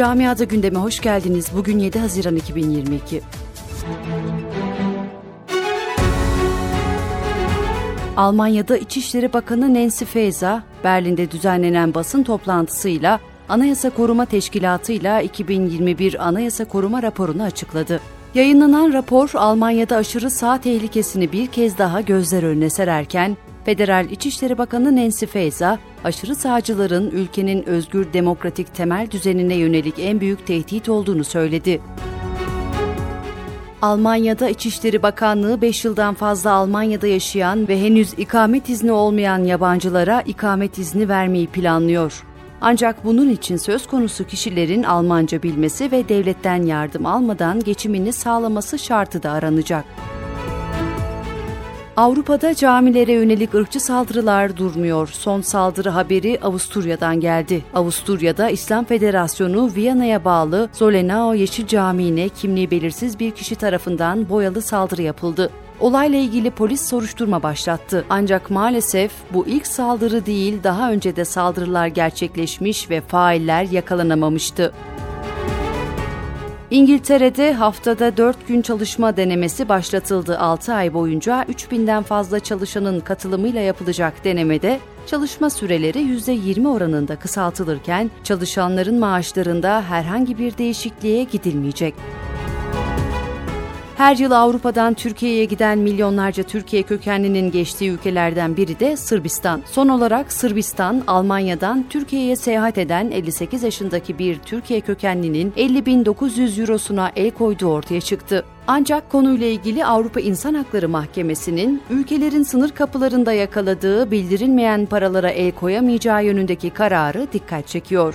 Camiada gündeme hoş geldiniz. Bugün 7 Haziran 2022. Almanya'da İçişleri Bakanı Nancy Faeser, Berlin'de düzenlenen basın toplantısıyla Anayasa Koruma Teşkilatı ile 2021 Anayasa Koruma raporunu açıkladı. Yayınlanan rapor Almanya'da aşırı sağ tehlikesini bir kez daha gözler önüne sererken, Federal İçişleri Bakanı Nancy Faeser, aşırı sağcıların ülkenin özgür demokratik temel düzenine yönelik en büyük tehdit olduğunu söyledi. Almanya'da İçişleri Bakanlığı 5 yıldan fazla Almanya'da yaşayan ve henüz ikamet izni olmayan yabancılara ikamet izni vermeyi planlıyor. Ancak bunun için söz konusu kişilerin Almanca bilmesi ve devletten yardım almadan geçimini sağlaması şartı da aranacak. Avrupa'da camilere yönelik ırkçı saldırılar durmuyor. Son saldırı haberi Avusturya'dan geldi. Avusturya'da İslam Federasyonu Viyana'ya bağlı Zolenao Yeşil Camii'ne kimliği belirsiz bir kişi tarafından boyalı saldırı yapıldı. Olayla ilgili polis soruşturma başlattı. Ancak maalesef bu ilk saldırı değil, daha önce de saldırılar gerçekleşmiş ve failler yakalanamamıştı. İngiltere'de haftada 4 gün çalışma denemesi başlatıldı. 6 ay boyunca 3000'den fazla çalışanın katılımıyla yapılacak denemede çalışma süreleri %20 oranında kısaltılırken çalışanların maaşlarında herhangi bir değişikliğe gidilmeyecek. Her yıl Avrupa'dan Türkiye'ye giden milyonlarca Türkiye kökenlinin geçtiği ülkelerden biri de Sırbistan. Son olarak Sırbistan, Almanya'dan Türkiye'ye seyahat eden 58 yaşındaki bir Türkiye kökenlinin 50.900 eurosuna el koyduğu ortaya çıktı. Ancak konuyla ilgili Avrupa İnsan Hakları Mahkemesi'nin ülkelerin sınır kapılarında yakaladığı bildirilmeyen paralara el koyamayacağı yönündeki kararı dikkat çekiyor.